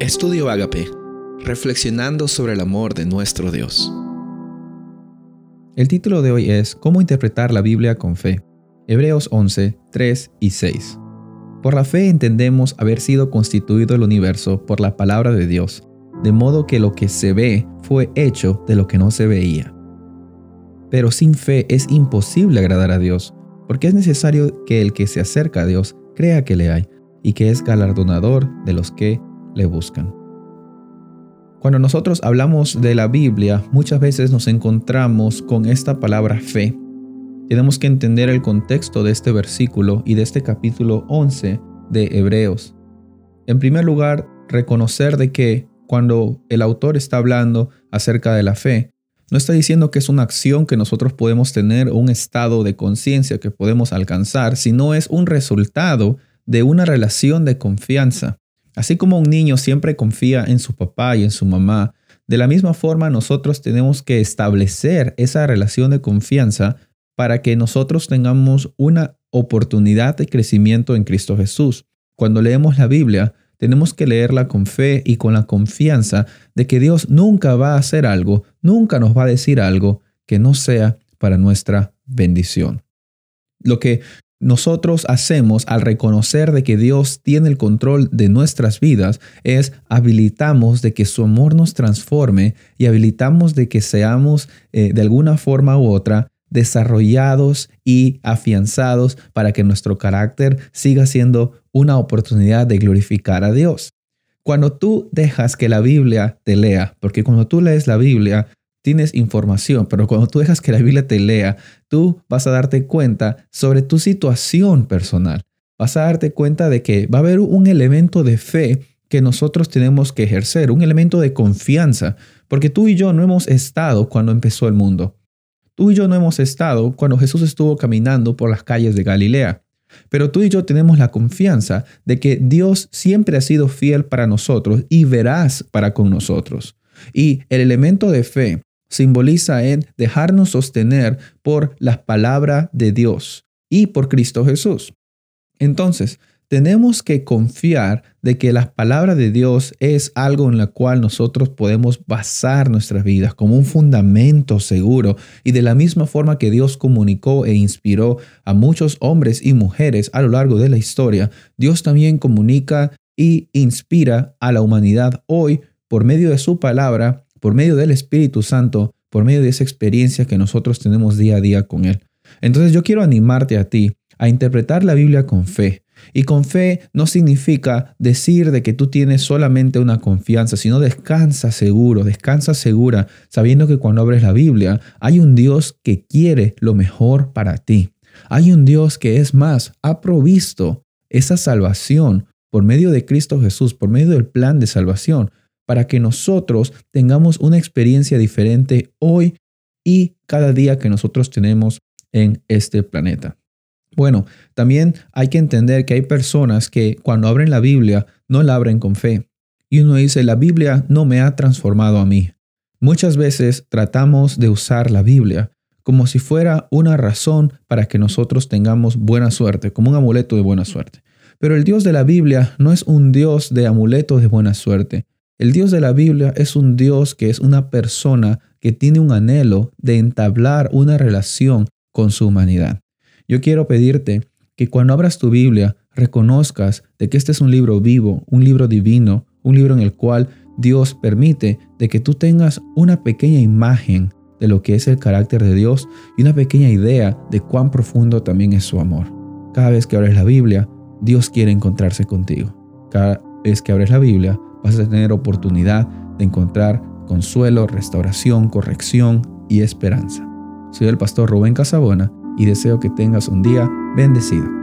Estudio Agape, reflexionando sobre el amor de nuestro Dios. El título de hoy es ¿Cómo interpretar la Biblia con fe? Hebreos 11, 3 y 6. Por la fe entendemos haber sido constituido el universo por la palabra de Dios, de modo que lo que se ve fue hecho de lo que no se veía. Pero sin fe es imposible agradar a Dios, porque es necesario que el que se acerca a Dios crea que le hay y que es galardonador de los que le buscan. Cuando nosotros hablamos de la Biblia, muchas veces nos encontramos con esta palabra fe. Tenemos que entender el contexto de este versículo y de este capítulo 11 de Hebreos. En primer lugar, reconocer de que cuando el autor está hablando acerca de la fe, no está diciendo que es una acción que nosotros podemos tener, un estado de conciencia que podemos alcanzar, sino es un resultado de una relación de confianza. Así como un niño siempre confía en su papá y en su mamá, de la misma forma nosotros tenemos que establecer esa relación de confianza para que nosotros tengamos una oportunidad de crecimiento en Cristo Jesús. Cuando leemos la Biblia, tenemos que leerla con fe y con la confianza de que Dios nunca va a hacer algo, nunca nos va a decir algo que no sea para nuestra bendición. Lo que nosotros hacemos al reconocer de que Dios tiene el control de nuestras vidas es habilitamos de que su amor nos transforme y habilitamos de que seamos eh, de alguna forma u otra desarrollados y afianzados para que nuestro carácter siga siendo una oportunidad de glorificar a Dios. Cuando tú dejas que la Biblia te lea, porque cuando tú lees la Biblia, tienes información, pero cuando tú dejas que la Biblia te lea, tú vas a darte cuenta sobre tu situación personal. Vas a darte cuenta de que va a haber un elemento de fe que nosotros tenemos que ejercer, un elemento de confianza, porque tú y yo no hemos estado cuando empezó el mundo. Tú y yo no hemos estado cuando Jesús estuvo caminando por las calles de Galilea. Pero tú y yo tenemos la confianza de que Dios siempre ha sido fiel para nosotros y verás para con nosotros. Y el elemento de fe simboliza en dejarnos sostener por la palabra de Dios y por Cristo Jesús. Entonces, tenemos que confiar de que la palabra de Dios es algo en la cual nosotros podemos basar nuestras vidas como un fundamento seguro y de la misma forma que Dios comunicó e inspiró a muchos hombres y mujeres a lo largo de la historia, Dios también comunica y inspira a la humanidad hoy por medio de su palabra por medio del Espíritu Santo, por medio de esa experiencia que nosotros tenemos día a día con Él. Entonces yo quiero animarte a ti a interpretar la Biblia con fe. Y con fe no significa decir de que tú tienes solamente una confianza, sino descansa seguro, descansa segura, sabiendo que cuando abres la Biblia hay un Dios que quiere lo mejor para ti. Hay un Dios que es más, ha provisto esa salvación por medio de Cristo Jesús, por medio del plan de salvación, para que nosotros tengamos una experiencia diferente hoy y cada día que nosotros tenemos en este planeta. Bueno, también hay que entender que hay personas que cuando abren la Biblia no la abren con fe. Y uno dice, la Biblia no me ha transformado a mí. Muchas veces tratamos de usar la Biblia como si fuera una razón para que nosotros tengamos buena suerte, como un amuleto de buena suerte. Pero el Dios de la Biblia no es un Dios de amuletos de buena suerte. El Dios de la Biblia es un Dios que es una persona que tiene un anhelo de entablar una relación con su humanidad. Yo quiero pedirte que cuando abras tu Biblia reconozcas de que este es un libro vivo, un libro divino, un libro en el cual Dios permite de que tú tengas una pequeña imagen de lo que es el carácter de Dios y una pequeña idea de cuán profundo también es su amor. Cada vez que abres la Biblia, Dios quiere encontrarse contigo. Cada vez que abres la Biblia, vas a tener oportunidad de encontrar consuelo, restauración, corrección y esperanza. Soy el pastor Rubén Casabona y deseo que tengas un día bendecido.